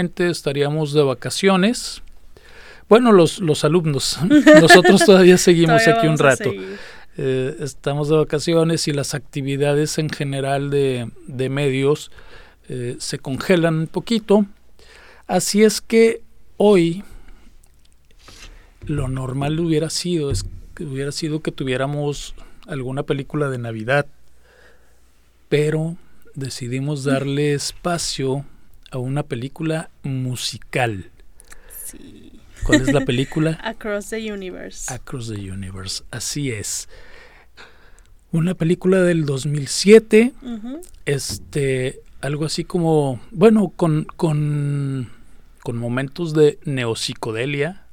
estaríamos de vacaciones. Bueno, los, los alumnos, nosotros todavía seguimos aquí un rato. Eh, estamos de vacaciones y las actividades en general de, de medios eh, se congelan un poquito. Así es que hoy lo normal hubiera sido, es que hubiera sido que tuviéramos alguna película de Navidad, pero decidimos darle espacio a una película musical. Sí. ¿Cuál es la película? Across the Universe. Across the Universe, así es. Una película del 2007, este, algo así como, bueno, con, con, con momentos de neopsicodelia,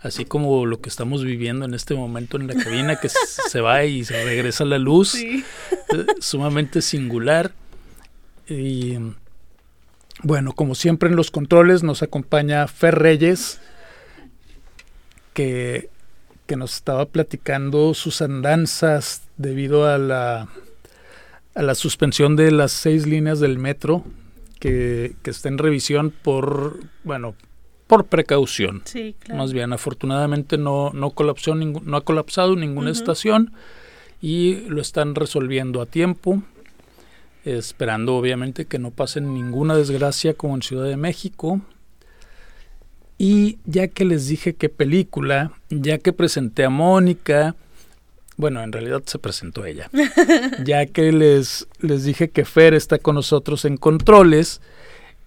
así como lo que estamos viviendo en este momento en la cabina, que se va y se regresa la luz, eh, sumamente singular. Y bueno, como siempre en los controles nos acompaña Fer Reyes, que, que nos estaba platicando sus andanzas debido a la, a la suspensión de las seis líneas del metro que, que está en revisión por, bueno, por precaución. Sí, claro. Más bien, afortunadamente no, no, colapsó no ha colapsado ninguna estación y lo están resolviendo a tiempo esperando obviamente que no pase ninguna desgracia como en Ciudad de México. Y ya que les dije qué película, ya que presenté a Mónica, bueno, en realidad se presentó ella, ya que les, les dije que Fer está con nosotros en controles,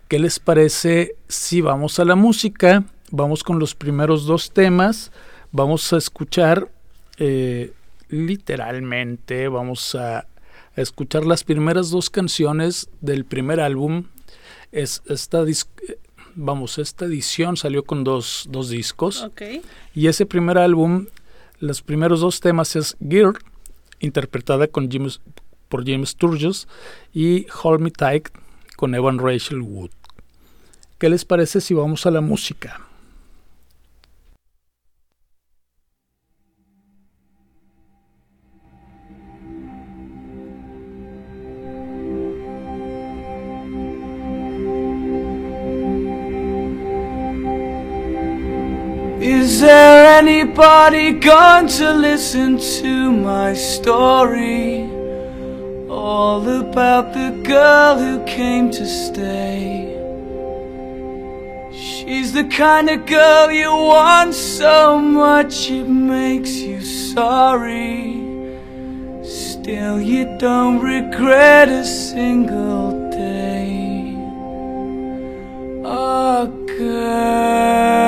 ¿qué les parece si vamos a la música? Vamos con los primeros dos temas, vamos a escuchar eh, literalmente, vamos a a escuchar las primeras dos canciones del primer álbum. Es esta vamos, esta edición salió con dos, dos discos. Y ese primer álbum, los primeros dos temas es Gear, interpretada con James, por James Sturges, y Hold Me Tight con Evan Rachel Wood. ¿Qué les parece si vamos a la música? Is there anybody going to listen to my story? All about the girl who came to stay. She's the kind of girl you want so much it makes you sorry. Still, you don't regret a single day. Oh, girl.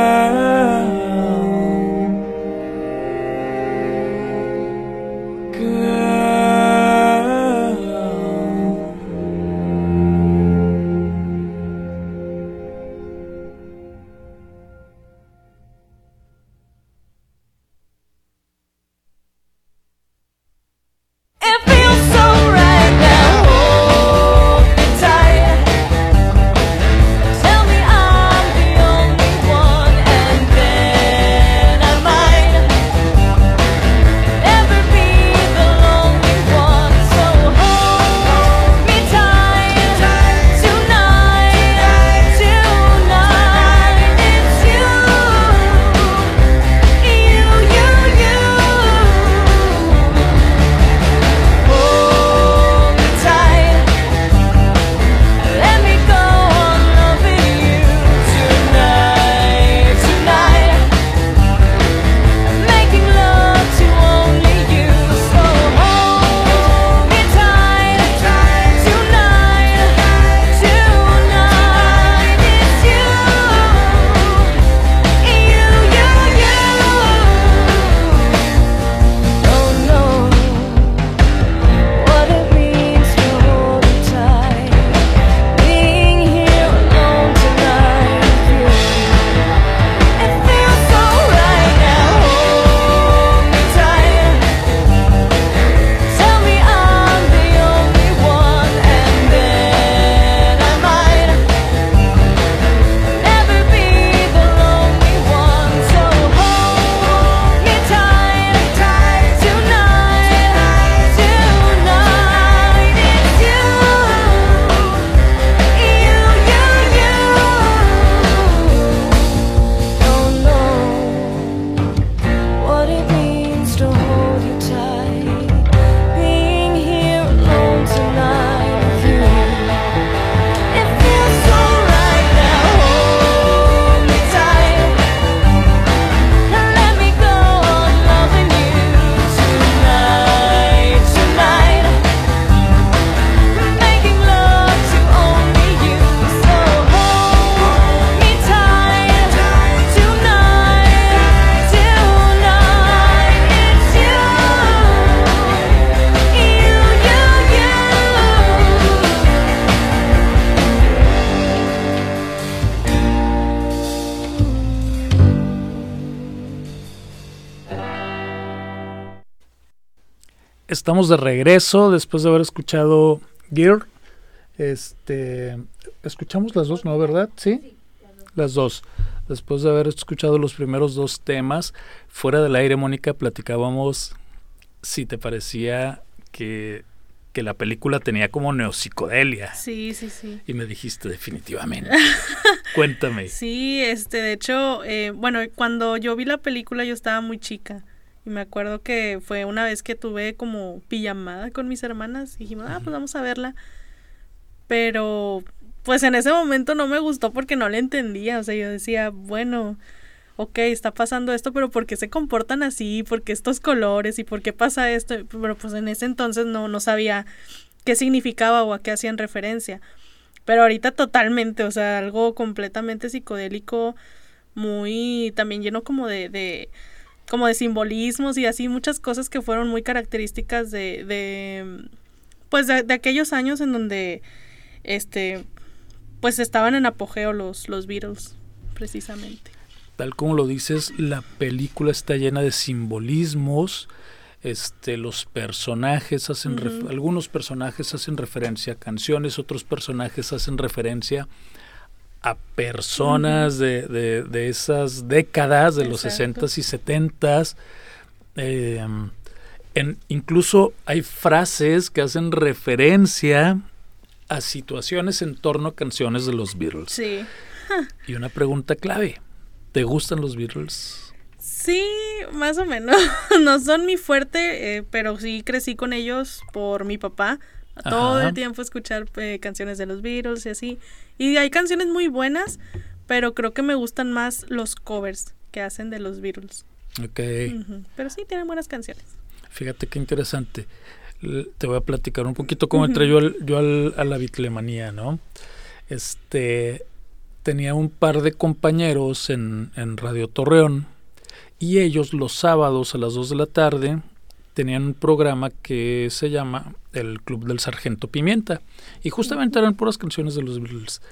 Estamos de regreso después de haber escuchado Gear. Este, escuchamos las dos, ¿no? ¿Verdad? Sí. Las dos. Después de haber escuchado los primeros dos temas, fuera del aire, Mónica, platicábamos si te parecía que, que la película tenía como neopsicodelia. Sí, sí, sí. Y me dijiste definitivamente. Cuéntame. Sí, este, de hecho, eh, bueno, cuando yo vi la película yo estaba muy chica. Y me acuerdo que fue una vez que tuve como pijamada con mis hermanas. Y dijimos, ah, pues vamos a verla. Pero, pues en ese momento no me gustó porque no le entendía. O sea, yo decía, bueno, ok, está pasando esto, pero ¿por qué se comportan así? ¿Por qué estos colores? ¿Y por qué pasa esto? Pero pues en ese entonces no, no sabía qué significaba o a qué hacían referencia. Pero ahorita totalmente, o sea, algo completamente psicodélico, muy también lleno como de, de como de simbolismos y así muchas cosas que fueron muy características de, de pues de, de, aquellos años en donde este pues estaban en apogeo los, los Beatles, precisamente. Tal como lo dices, la película está llena de simbolismos, este, los personajes hacen, uh -huh. algunos personajes hacen referencia a canciones, otros personajes hacen referencia a personas uh -huh. de, de, de, esas décadas, de Exacto. los 60s y 70s. Eh, en, incluso hay frases que hacen referencia a situaciones en torno a canciones de los Beatles. Sí. y una pregunta clave, ¿te gustan los Beatles? Sí, más o menos. no son mi fuerte, eh, pero sí crecí con ellos por mi papá. Todo el tiempo escuchar eh, canciones de los Beatles y así. Y hay canciones muy buenas, pero creo que me gustan más los covers que hacen de los Beatles. Ok. Uh -huh. Pero sí, tienen buenas canciones. Fíjate qué interesante te voy a platicar un poquito cómo entré yo, al, yo al, a la bitlemanía, ¿no? Este, tenía un par de compañeros en, en, Radio Torreón y ellos los sábados a las 2 de la tarde tenían un programa que se llama El Club del Sargento Pimienta y justamente eran puras canciones de los Beatles.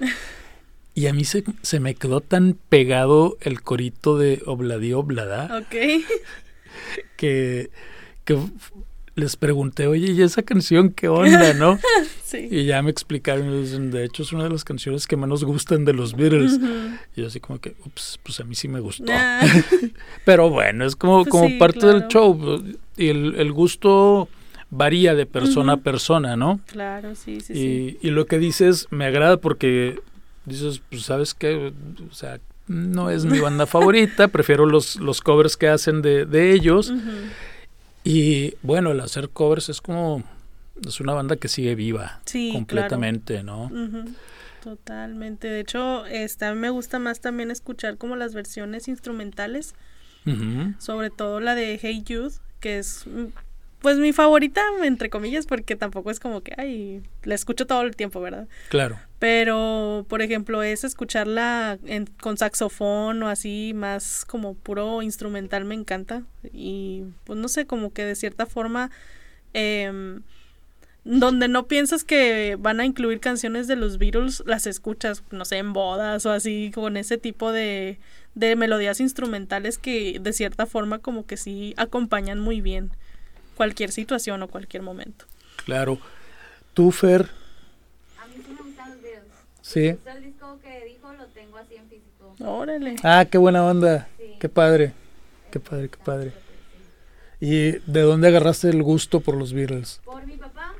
Y a mí se, se me quedó tan pegado el corito de Obladí Oblada okay. que, que les pregunté, oye, ¿y esa canción qué onda, no? sí. Y ya me explicaron, de hecho es una de las canciones que menos gustan de los Beatles. Uh -huh. Y yo así como que, ups, pues a mí sí me gustó. Pero bueno, es como, pues como sí, parte claro. del show. Y el, el, gusto varía de persona uh -huh. a persona, ¿no? Claro, sí, sí, y, sí. Y lo que dices me agrada porque dices, pues sabes qué, o sea, no es mi banda favorita, prefiero los, los covers que hacen de, de ellos. Uh -huh. Y bueno, el hacer covers es como, es una banda que sigue viva sí, completamente, claro. ¿no? Uh -huh. Totalmente. De hecho, a mí me gusta más también escuchar como las versiones instrumentales, uh -huh. sobre todo la de Hey Jude, que es pues mi favorita, entre comillas, porque tampoco es como que, ay, la escucho todo el tiempo, ¿verdad? Claro. Pero, por ejemplo, es escucharla en, con saxofón o así, más como puro instrumental, me encanta. Y, pues no sé, como que de cierta forma, eh, donde no piensas que van a incluir canciones de los Beatles, las escuchas, no sé, en bodas o así, con ese tipo de, de melodías instrumentales que de cierta forma como que sí acompañan muy bien cualquier situación o cualquier momento. Claro. ¿Tú, Fer? A mí sí me gustan los Beatles. Sí. El disco que dijo lo tengo así en físico. Órale. Ah, qué buena onda. Sí. Qué padre. Qué padre, qué padre. ¿Y de dónde agarraste el gusto por los Beatles? Por mi papá.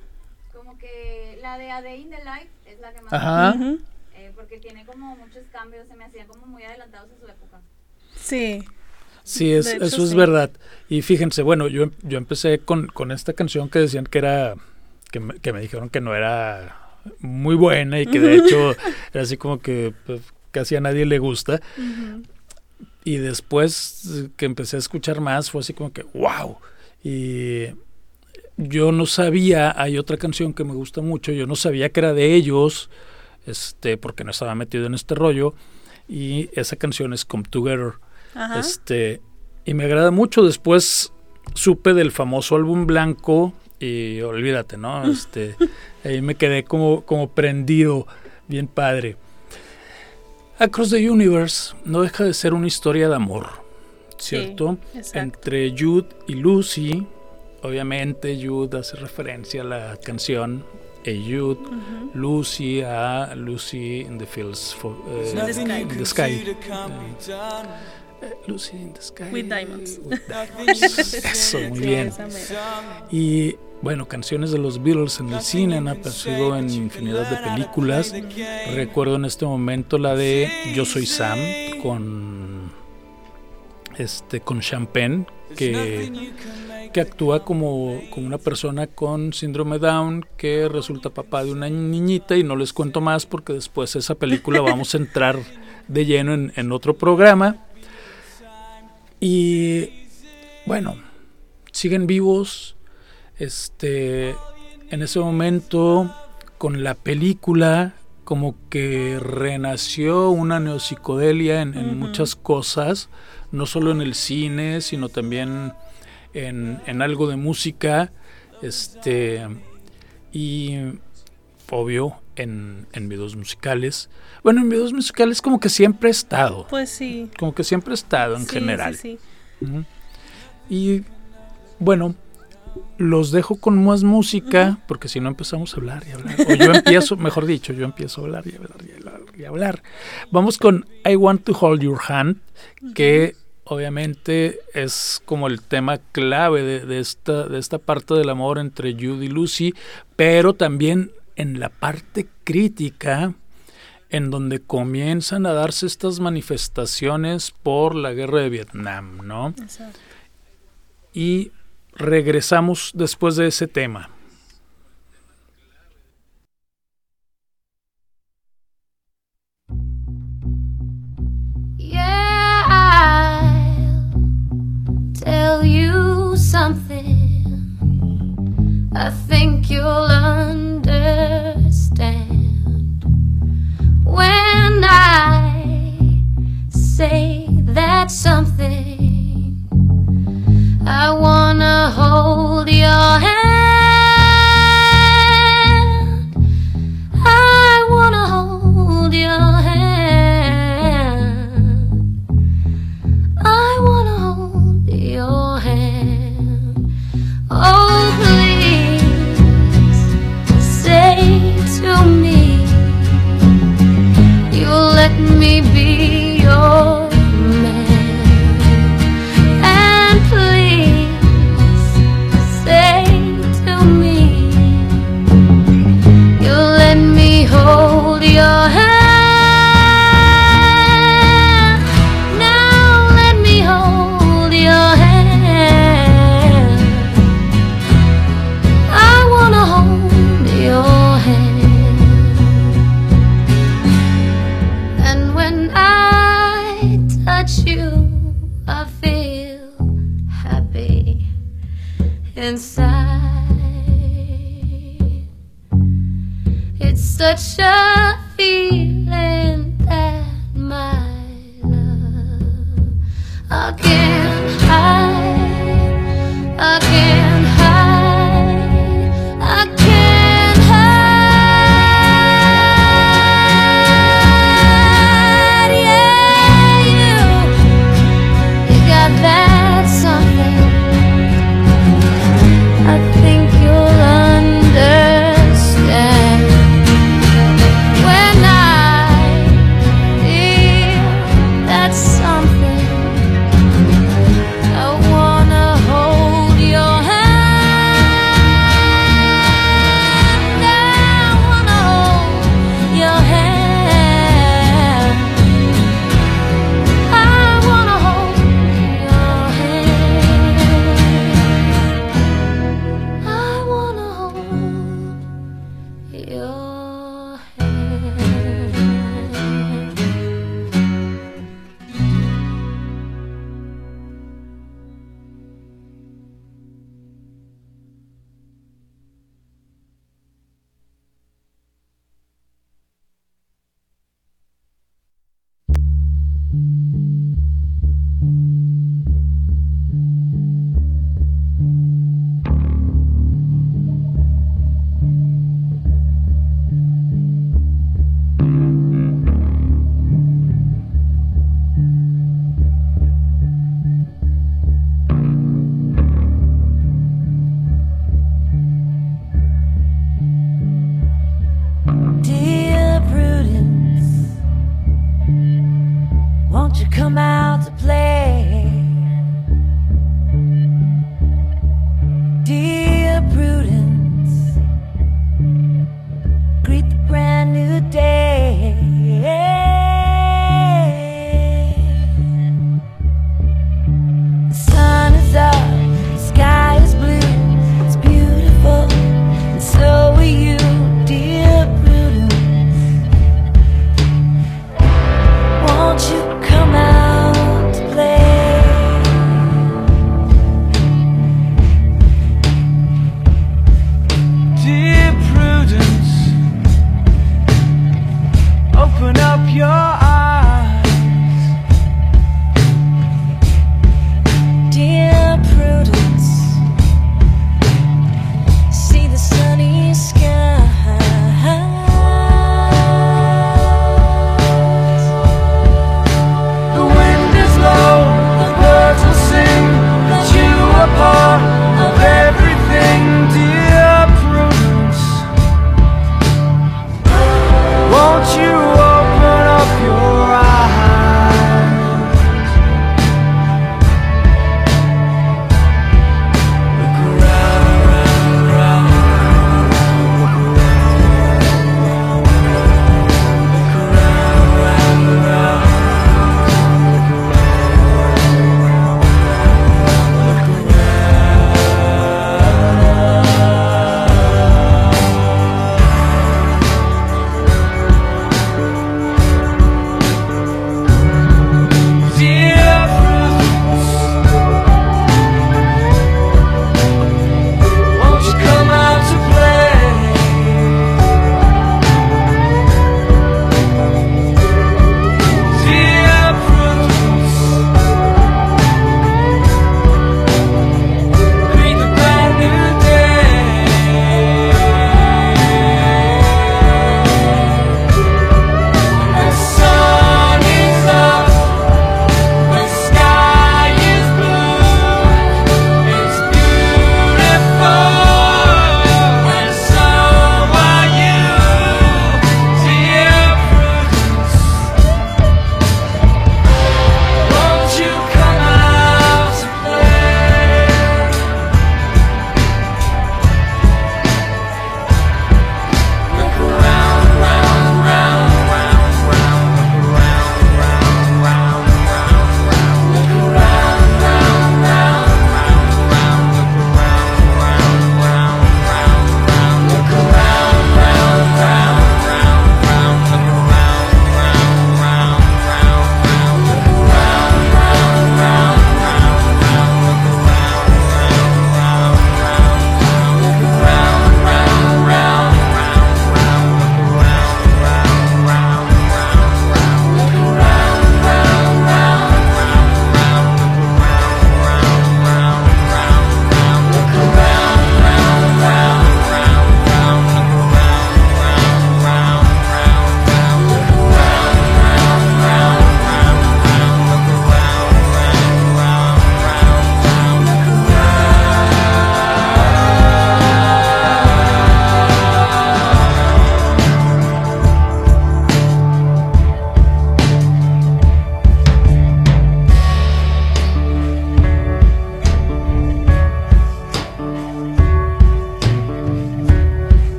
Como que la de A Day in the Life es la que más Ajá. me gusta. Eh, porque tiene como muchos cambios, se me hacían como muy adelantados a. Sí. Sí, es, hecho, eso es sí. verdad. Y fíjense, bueno, yo, yo empecé con, con esta canción que decían que era, que me, que me dijeron que no era muy buena y que de hecho era así como que pues, casi a nadie le gusta. Uh -huh. Y después que empecé a escuchar más fue así como que, wow. Y yo no sabía, hay otra canción que me gusta mucho, yo no sabía que era de ellos, este, porque no estaba metido en este rollo. Y esa canción es Come Together. Ajá. Este, y me agrada mucho. Después supe del famoso álbum blanco y olvídate, ¿no? Este, ahí me quedé como, como prendido, bien padre. Across the Universe no deja de ser una historia de amor, ¿cierto? Sí, Entre Jude y Lucy, obviamente Jude hace referencia a la canción A Jude, Lucy a Lucy in the Fields for, eh, In the Sky. in the Sky. Eh, Lucy in the Sky. With Diamonds. with diamonds. Eso, muy bien. Y bueno, canciones de los Beatles en el cine han aparecido en infinidad de películas. Recuerdo en este momento la de Yo soy Sam con este con Champagne que, que actúa como, como una persona con síndrome Down que resulta papá de una niñita y no les cuento más porque después de esa película vamos a entrar de lleno en, en otro programa. Y bueno, siguen vivos. Este, en ese momento, con la película, como que renació una neopsicodelia en, muchas cosas, no solo en el cine, sino también en, en algo de música. Este, y obvio, en, en videos musicales. Bueno, en videos musicales como que siempre he estado. Pues sí. Como que siempre he estado en Sí, general. sí, Ujú. Y bueno, los dejo con más música, porque si no empezamos a hablar y hablar. O yo empiezo, mejor dicho, yo empiezo a hablar y hablar y hablar y hablar. Vamos con I Want to Hold Your Hand, que obviamente es como el tema clave de, de esta, de esta parte del amor entre Jude y Lucy, pero también en la parte crítica en donde comienzan a darse estas manifestaciones por la guerra de Vietnam, ¿no? Exacto. Y regresamos después de ese tema. Tell you something. I think you'll understand something.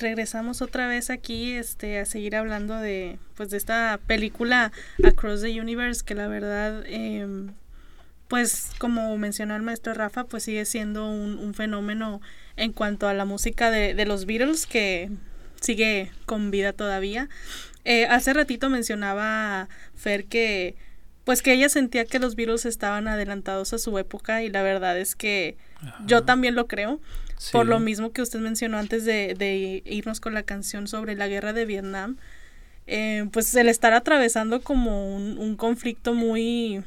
Regresamos otra vez aquí este, a seguir hablando de, pues, de esta película Across the Universe, que la verdad, em, pues como mencionó el maestro Rafa, pues sigue siendo un, un fenómeno en cuanto a la música de, de los Beatles, que sigue con vida todavía. Eh, hace ratito mencionaba Fer que pues que ella sentía que los Beatles estaban adelantados a su época y la verdad es que yo también lo creo. Por lo mismo que usted mencionó antes de, de irnos con la canción sobre la guerra de Vietnam, eh, pues el estar atravesando como un, un conflicto muy,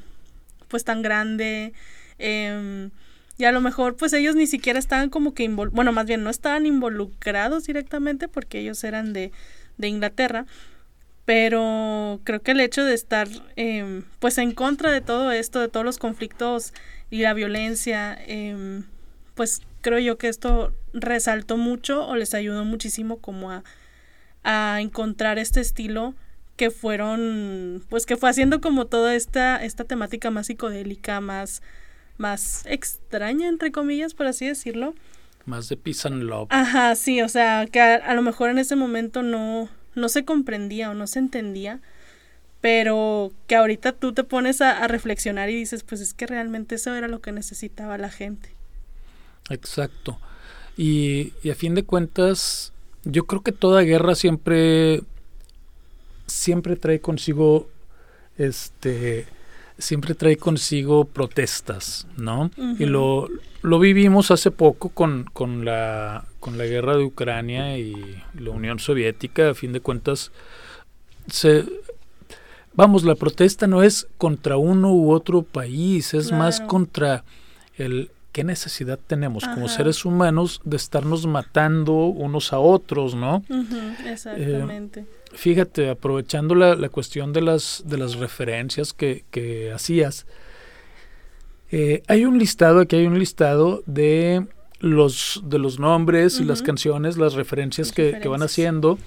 pues tan grande, em, y a lo mejor pues ellos ni siquiera estaban como que, invol bueno, más bien no estaban involucrados directamente porque ellos eran de, de Inglaterra, pero creo que el hecho de estar em, pues en contra de todo esto, de todos los conflictos y la violencia, em, pues creo yo que esto resaltó mucho o les ayudó muchísimo como a, a encontrar este estilo que fueron, pues que fue haciendo como toda esta, esta temática más psicodélica, más, más extraña, entre comillas, por así decirlo. Más de Peace and Love. Ajá, sí, o sea, que a, a lo mejor en ese momento no, no se comprendía o no se entendía, pero que ahorita tú te pones a, a reflexionar y dices, pues es que realmente eso era lo que necesitaba la gente. Exacto. Y, y a fin de cuentas, yo creo que toda guerra siempre, siempre trae consigo, este, siempre trae consigo protestas, ¿no? Y lo, lo vivimos hace poco con, con, la, con la guerra de Ucrania y la Unión Soviética. A fin de cuentas, se, vamos, la protesta no es contra uno u otro país, es más contra el qué necesidad tenemos como seres humanos de estarnos matando unos a otros, ¿no? Exactamente. Fíjate, aprovechando la, la cuestión de las, de las referencias que, que hacías, eh, hay un listado, aquí hay un listado de los, de los nombres y las canciones, las referencias Las que, que van haciendo.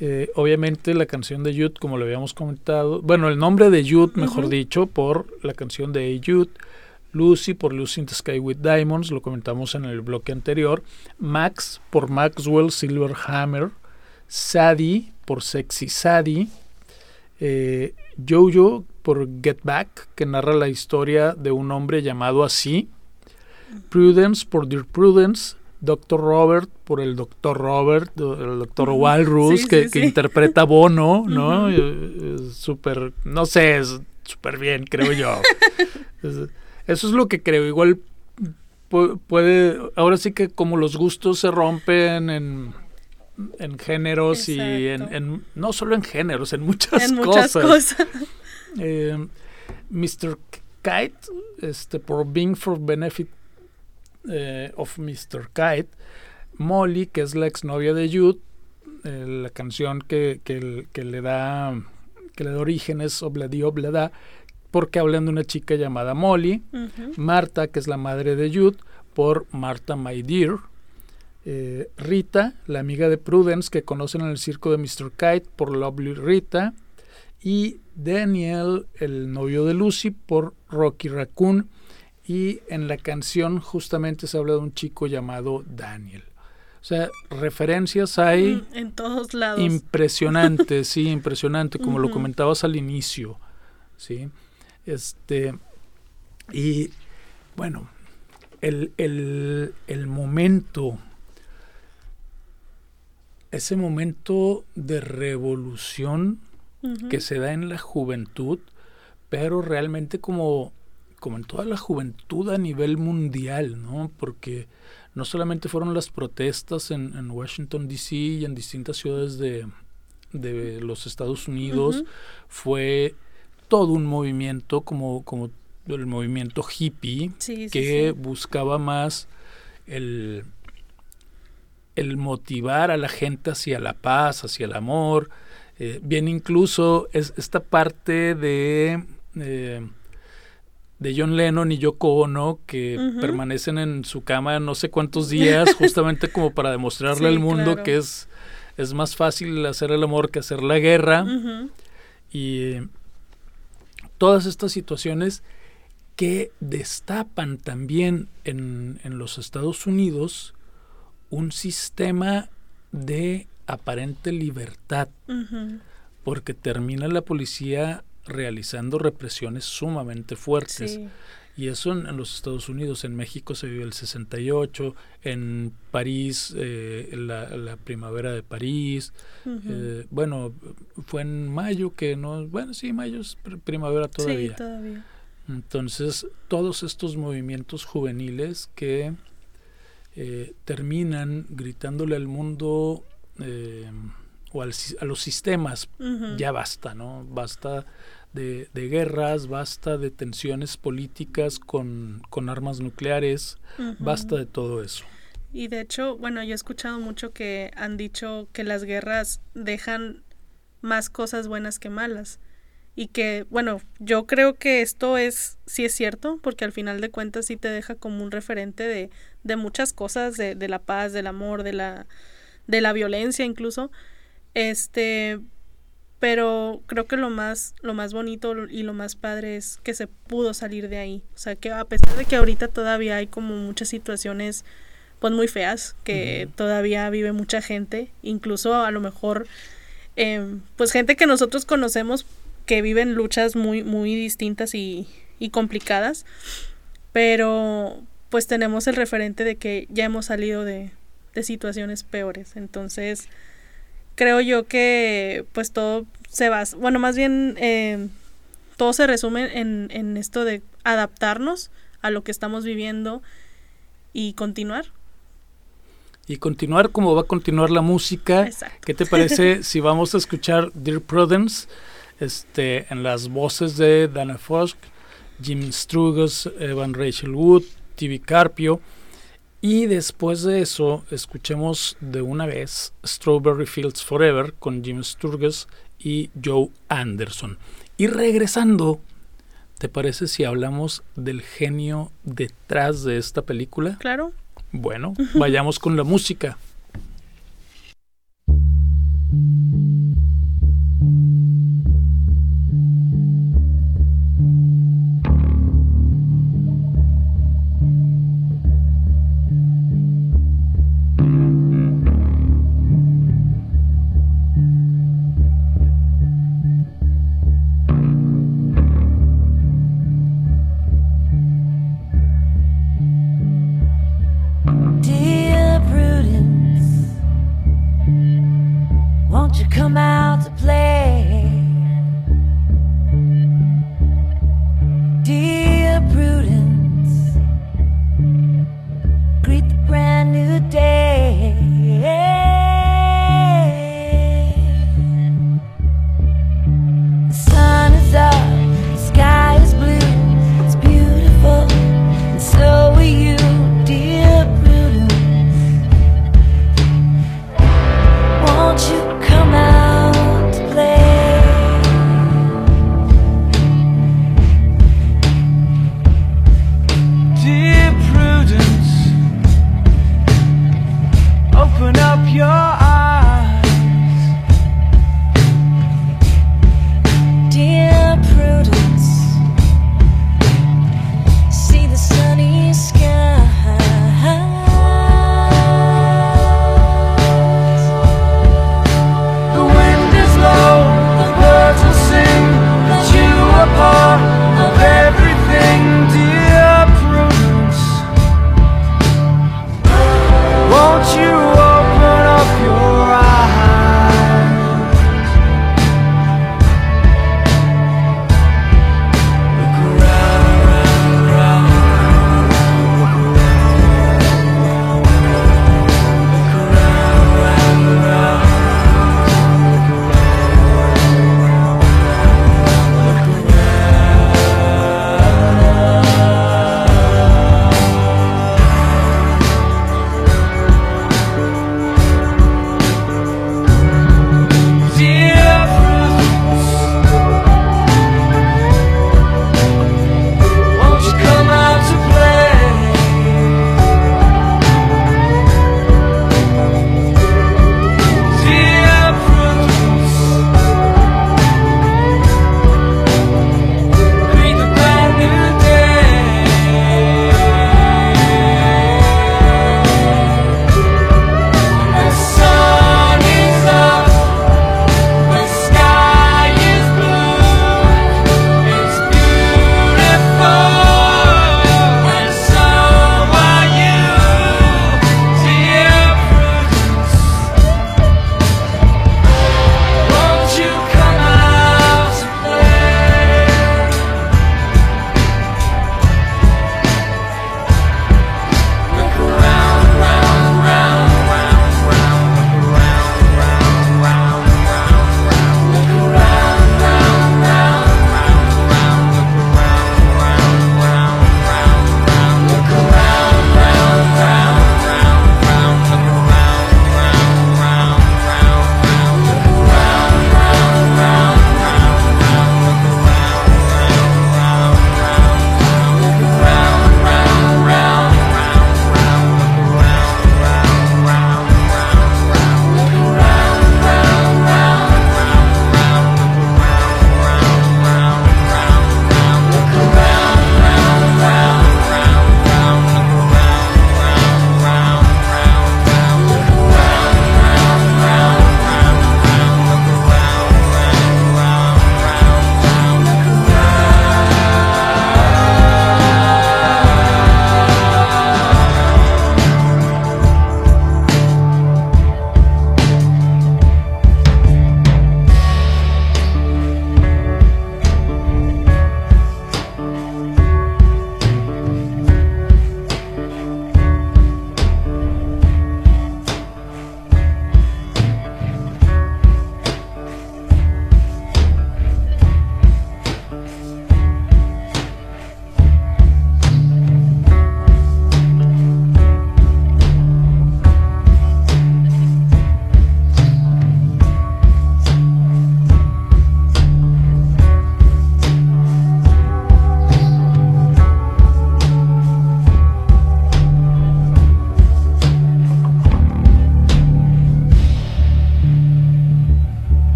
Eh, obviamente la canción de Jude, como lo habíamos comentado, bueno, el nombre de Jude, mejor dicho, por la canción de Jude, Lucy por Lucy in the Sky with Diamonds, lo comentamos en el bloque anterior, Max por Maxwell Silverhammer, Sadie por Sexy Sadie, eh, Jojo por Get Back, que narra la historia de un hombre llamado así, Prudence por Dear Prudence, Dr. Robert por el Dr. Robert, el Dr. Walrus, Sí, que, sí, que sí. interpreta a Bono, ¿no? Eh, es Súper, no sé, es súper bien, creo yo. Es- eso es lo que creo. Igual pu- puede, ahora sí que como los gustos se rompen en, en géneros y en, no solo en géneros, en muchas en muchas cosas. cosas. Eh, Mr. Kite, este, por Being for Benefit eh, of Mr. Kite, Molly, que es la exnovia de Jude, eh, la canción que, que le da que le da origen es Obladi Oblada, porque hablan de una chica llamada Molly. Marta, que es la madre de Jude, por Marta My Dear. Eh, Rita, la amiga de Prudence, que conocen en el circo de Mr. Kite, por Lovely Rita. Y Daniel, el novio de Lucy, por Rocky Raccoon. Y en la canción justamente se habla de un chico llamado Daniel. O sea, referencias hay Mm, En todos lados. impresionante, sí, impresionante, como lo comentabas al inicio, sí. Este, y bueno, el, el, el momento, ese momento de revolución que se da en la juventud, pero realmente como, como en toda la juventud a nivel mundial, ¿no? Porque no solamente fueron las protestas en, en Washington, D.C. y en distintas ciudades de, de los Estados Unidos, fue todo un movimiento como, como el movimiento hippie Sí, que sí. buscaba más el, el motivar a la gente hacia la paz, hacia el amor. Eh, bien, incluso es esta parte de, eh, de John Lennon y Yoko Ono que permanecen en su cama no sé cuántos días, justamente como para demostrarle al mundo claro. que es, es más fácil hacer el amor que hacer la guerra y todas estas situaciones que destapan también en, en los Estados Unidos un sistema de aparente libertad, porque termina la policía realizando represiones sumamente fuertes. Sí. Y eso en, en los Estados Unidos, en México se vive el 68, en París eh, la, la primavera de París, eh, bueno, fue en mayo que no, bueno, sí, mayo es pr- primavera todavía. Sí, todavía. Entonces, todos estos movimientos juveniles que eh, terminan gritándole al mundo eh, o al a los sistemas, ya basta, ¿no? Basta de, de guerras, basta de tensiones políticas con, con armas nucleares, basta de todo eso. Y de hecho, bueno, yo he escuchado mucho que han dicho que las guerras dejan más cosas buenas que malas. Y que, bueno, yo creo que esto es, sí es cierto, porque al final de cuentas sí te deja como un referente de, de muchas cosas, de, de la paz, del amor, de la, de la violencia incluso. Este, pero creo que lo más, lo más bonito y lo más padre es que se pudo salir de ahí. O sea, que a pesar de que ahorita todavía hay como muchas situaciones pues muy feas que todavía vive mucha gente, incluso a lo mejor em, pues gente que nosotros conocemos que viven luchas muy muy distintas y, y complicadas, pero pues tenemos el referente de que ya hemos salido de, de situaciones peores, entonces creo yo que pues todo se va, bueno más bien em, todo se resume en, en esto de adaptarnos a lo que estamos viviendo y continuar. Y continuar como va a continuar la música. Exacto. ¿Qué te parece si vamos a escuchar Dear Prudence este, en las voces de Dana Fosk, Jim Strugos, Evan Rachel Wood, TV Carpio? Y después de eso, escuchemos de una vez Strawberry Fields Forever con Jim Sturgis y Joe Anderson. Y regresando, ¿te parece si hablamos del genio detrás de esta película? Claro. Bueno, vayamos con la música. To play?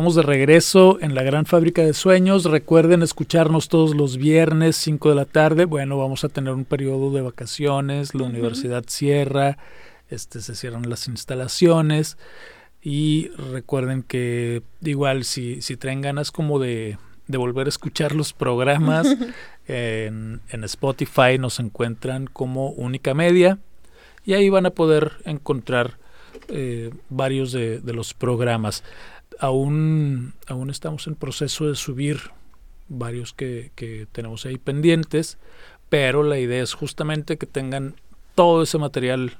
Estamos de regreso en la gran fábrica de sueños. Recuerden escucharnos todos los viernes, 5 de la tarde. Bueno, vamos a tener un periodo de vacaciones. La universidad cierra, este, se cierran las instalaciones. Y recuerden que igual si, si traen ganas como de, de volver a escuchar los programas, en, en Spotify nos encuentran como Única Media. Y ahí van a poder encontrar eh, varios de, de los programas aún, aún estamos en proceso de subir varios que, que, tenemos ahí pendientes, pero la idea es justamente que tengan todo ese material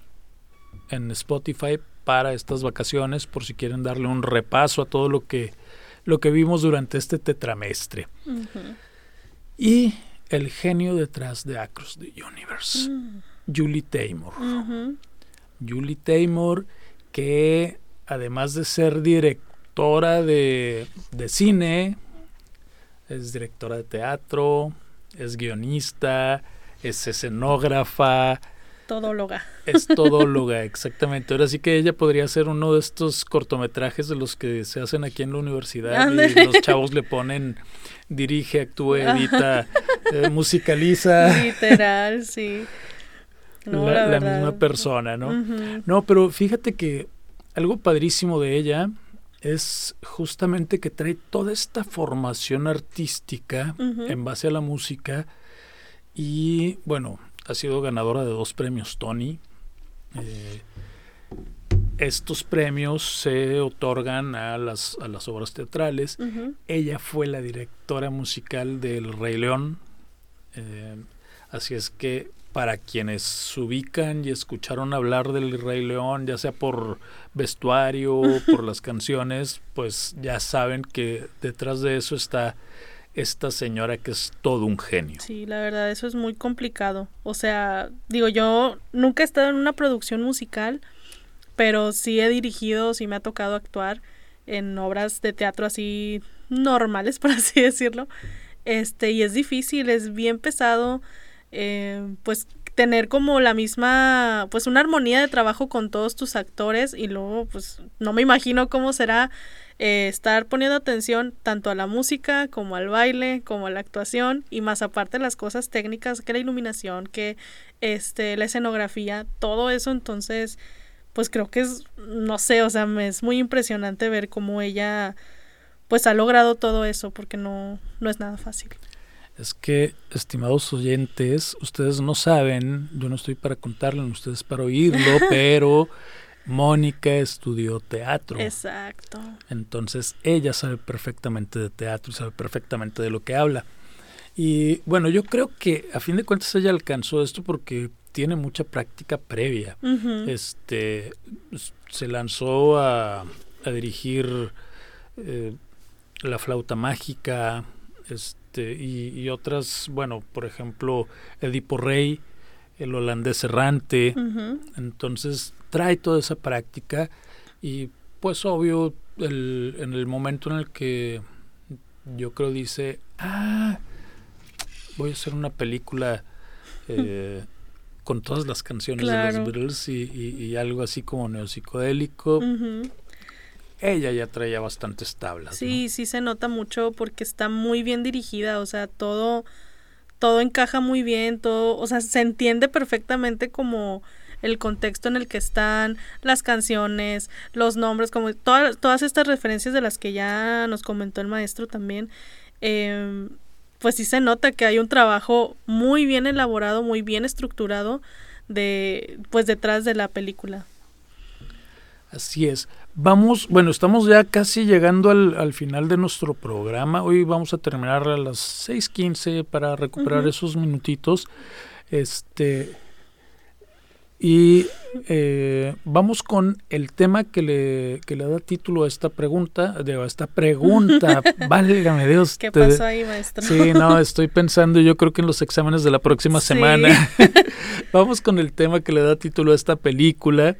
en Spotify para estas vacaciones, por si quieren darle un repaso a todo lo que, lo que vimos durante este tetramestre. Uh -huh. Y el genio detrás de Across the Universe, Mm. Julie Taymor. Uh -huh. Julie Taymor, que además de ser directora de, de, cine, es directora de teatro, es guionista, es escenógrafa. Todóloga. Es todóloga, exactamente. Ahora sí que ella podría ser uno de estos cortometrajes de los que se hacen aquí en la universidad y los chavos le ponen dirige, actúa, edita, eh, musicaliza. Literal, sí. No, la, la, la, misma persona, ¿no? Uh -huh. No, pero fíjate que algo padrísimo de ella es justamente que trae toda esta formación artística uh -huh. en base a la música y bueno, ha sido ganadora de dos premios Tony. Eh, estos premios se otorgan a las, a las obras teatrales. Ella fue la directora musical del Rey León. Eh, así es que para quienes se ubican y escucharon hablar del Rey León, ya sea por vestuario o por las canciones, pues ya saben que detrás de eso está esta señora que es todo un genio. Sí, la verdad, eso es muy complicado. O sea, digo, yo nunca he estado en una producción musical, pero sí he dirigido, sí me ha tocado actuar en obras de teatro así normales, por así decirlo. Este, y es difícil, es bien pesado, eh, pues tener como la misma, pues una armonía de trabajo con todos tus actores y luego, pues no me imagino cómo será eh, estar poniendo atención tanto a la música como al baile, como a la actuación y más aparte las cosas técnicas, que la iluminación, que este, la escenografía, todo eso, entonces, pues creo que es, no sé, o sea, me es muy impresionante ver cómo ella, pues ha logrado todo eso, porque no, no es nada fácil. Es que, estimados oyentes, ustedes no saben, yo no estoy para contarlo, ustedes para oírlo, pero Mónica estudió teatro. Exacto. Entonces ella sabe perfectamente de teatro y sabe perfectamente de lo que habla. Y bueno, yo creo que a fin de cuentas ella alcanzó esto porque tiene mucha práctica previa. Este se lanzó a, a dirigir eh, la flauta mágica, este, y, y otras, bueno, por ejemplo, Edipo Rey, el holandés errante. Entonces trae toda esa práctica y pues obvio el- en el momento en el que yo creo dice, ah, voy a hacer una película eh, con todas las canciones de los Beatles y, y- y algo así como neopsicodélico, Ujú. Ella ya traía bastantes tablas. Sí, sí se nota mucho porque está muy bien dirigida, o sea, todo, todo encaja muy bien, todo, o sea, se entiende perfectamente como el contexto en el que están, las canciones, los nombres, como todas, todas estas referencias de las que ya nos comentó el maestro también, em, pues sí se nota que hay un trabajo muy bien elaborado, muy bien estructurado de, pues detrás de la película. Así es. Vamos, bueno, estamos ya casi llegando al, al final de nuestro programa. Hoy vamos a terminar a las 6:15 para recuperar esos minutitos. Este. Y eh, vamos con el tema que le, que le da título a esta pregunta, de a esta pregunta, válgame Dios. ¿Qué te- pasó ahí, maestro? Sí, no, estoy pensando yo creo que en los exámenes de la próxima Sí. semana. Vamos con el tema que le da título a esta película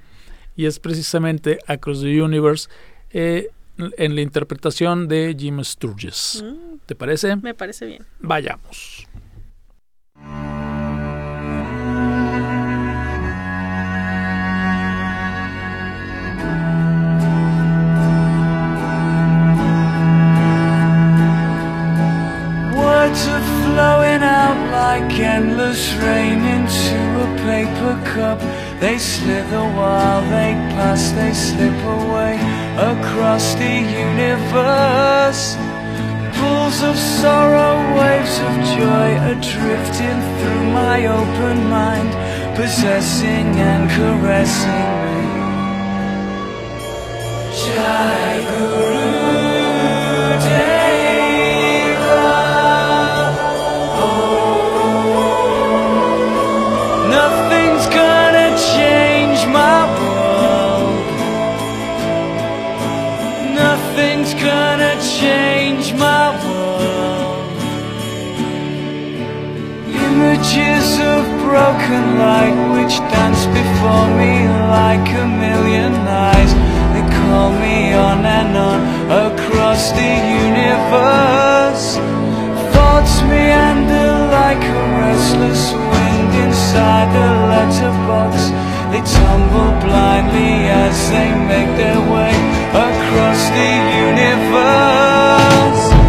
y es precisamente Across the Universe eh, en la interpretación de Jim Sturges. Mm, ¿Te parece? me parece bien. Vayamos. Words are flowing out like endless rain into a paper cup. They slither while they pass, they slip away across the universe. Pools of sorrow, waves of joy are drifting through my open mind, possessing and caressing me. Jai Guru Images of broken light which dance before me like a million eyes. They call me on and on across the universe. Thoughts meander like a restless wind inside a letterbox. They tumble blindly as they make their way across the universe.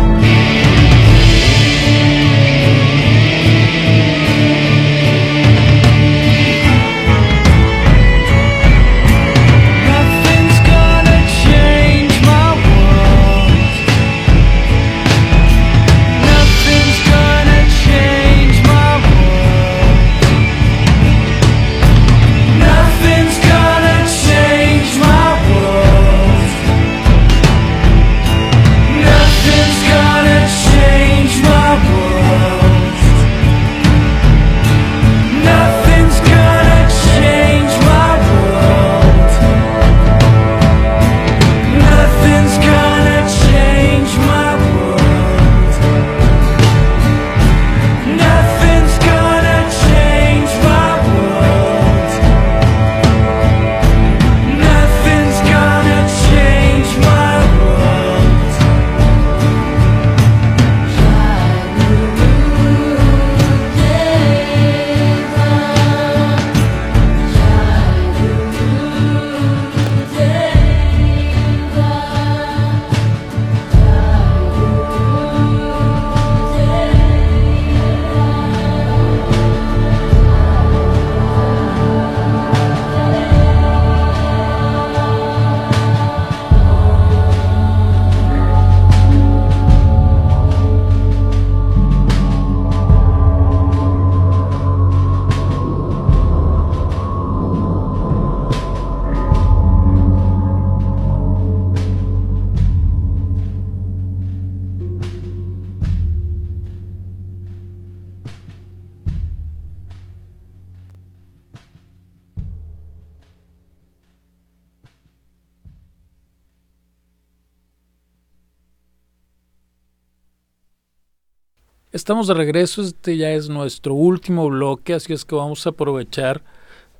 Estamos de regreso, este ya es nuestro último bloque, así es que vamos a aprovechar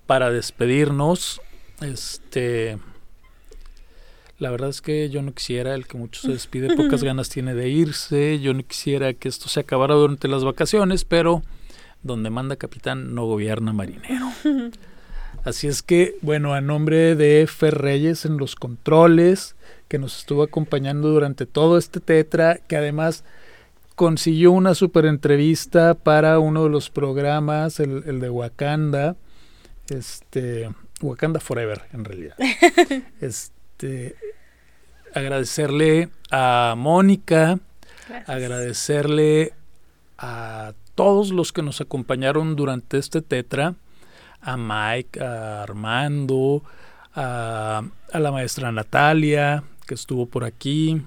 para despedirnos. Este, la verdad es que yo no quisiera, el que mucho se despide, pocas ganas tiene de irse. Yo no quisiera que esto se acabara durante las vacaciones, pero donde manda capitán no gobierna marinero. Así es que, bueno, a nombre de Fer Reyes en los controles, que nos estuvo acompañando durante todo este tetra, que además consiguió una super entrevista para uno de los programas, el, el de Wakanda, este, Wakanda Forever, en realidad. este, agradecerle a Mónica, Gracias. agradecerle a todos los que nos acompañaron durante este tetra, a Mike, a Armando, a, a la maestra Natalia, que estuvo por aquí,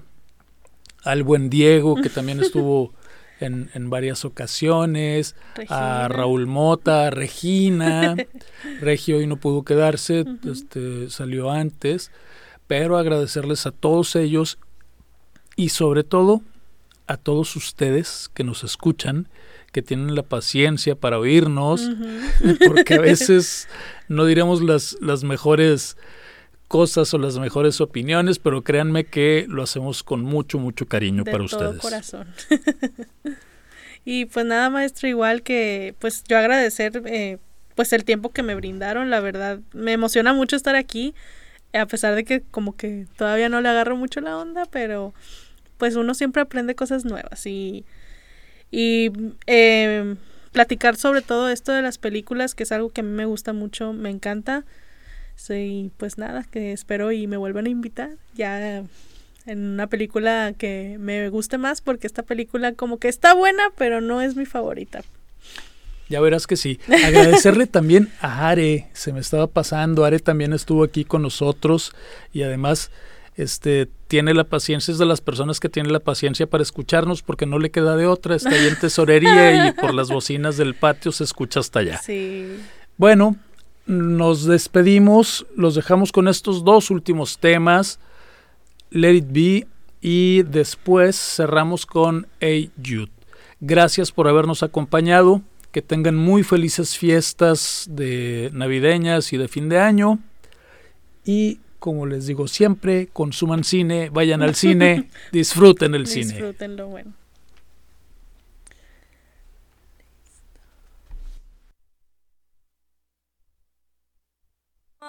al buen Diego, que también estuvo en, en varias ocasiones, a. Raúl Mota, a Regina, Regio hoy no pudo quedarse, este, salió antes, pero agradecerles a todos ellos y sobre todo a todos ustedes que nos escuchan, que tienen la paciencia para oírnos, porque a veces no diremos las, las mejores cosas o las mejores opiniones, pero créanme que lo hacemos con mucho, mucho cariño de para todo ustedes. corazón. y pues nada, maestro, igual que pues yo agradecer eh, pues el tiempo que me brindaron, la verdad, me emociona mucho estar aquí, a pesar de que como que todavía no le agarro mucho la onda, pero pues uno siempre aprende cosas nuevas y, y eh, platicar sobre todo esto de las películas, que es algo que a mí me gusta mucho, me encanta. Sí, pues nada, que espero y me vuelvan a invitar ya en una película que me guste más porque esta película como que está buena, pero no es mi favorita. Ya verás que sí. Agradecerle también a Are, se me estaba pasando, Are también estuvo aquí con nosotros y además este tiene la paciencia, es de las personas que tiene la paciencia para escucharnos porque no le queda de otra, está ahí en tesorería y por las bocinas del patio se escucha hasta allá. Sí. Bueno, nos despedimos, los dejamos con estos dos últimos temas, Let It Be y después cerramos con A Youth. Gracias por habernos acompañado, que tengan muy felices fiestas de navideñas y de fin de año y como les digo siempre, consuman cine, vayan al cine, disfruten el cine. Disfrútenlo, bueno.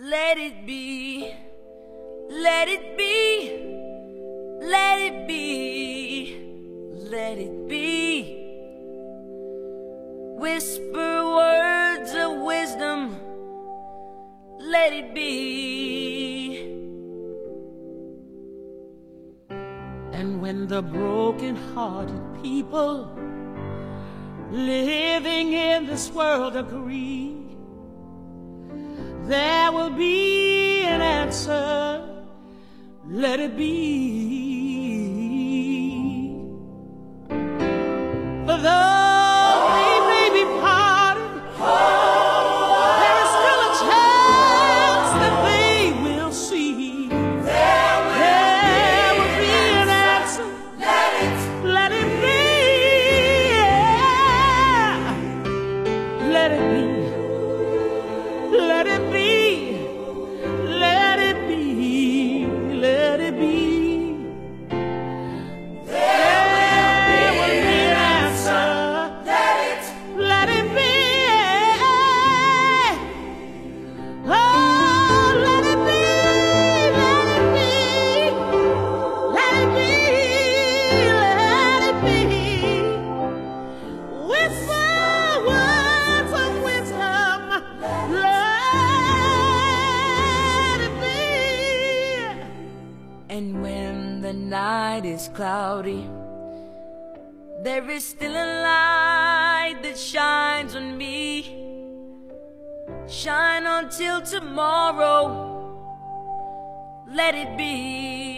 Let it be. Let it be. Let it be. Let it be. Whisper words of wisdom. Let it be. And when the broken-hearted people living in this world agree, there will be an answer. Let it be. For though There is still a light that shines on me. Shine until tomorrow. Let it be.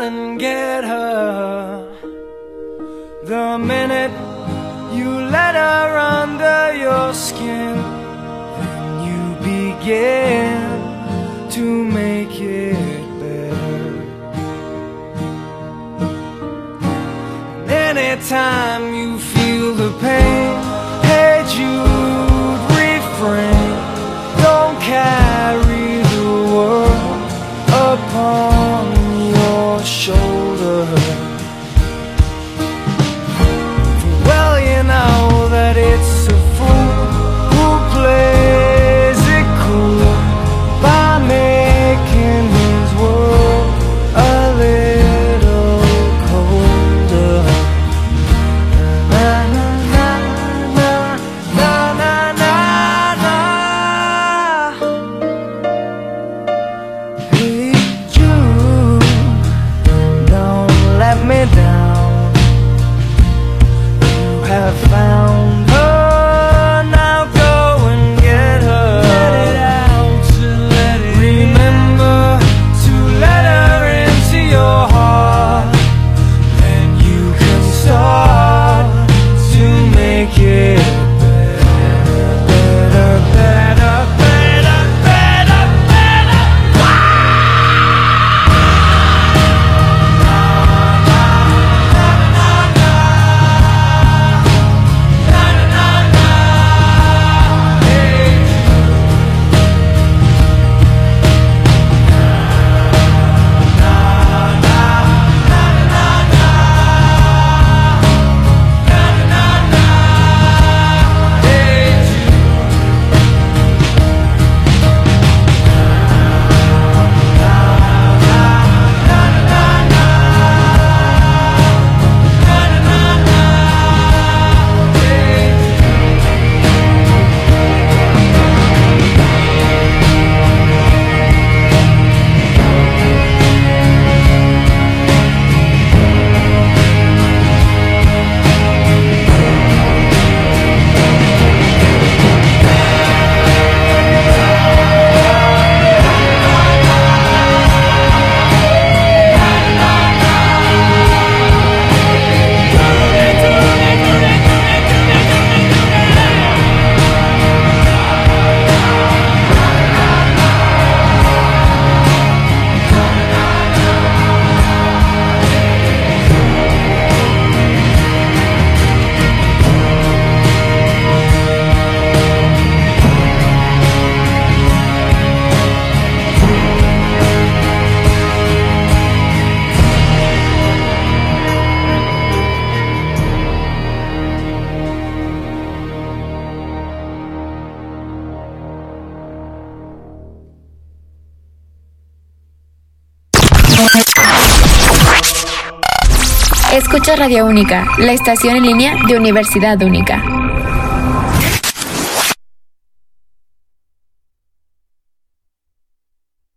out and get her. The minute you let her under your skin, then you begin to make it better. Anytime you feel the pain, hey Jude, refrain. Don't carry the world upon your Radio Única, la estación en línea de Universidad Única.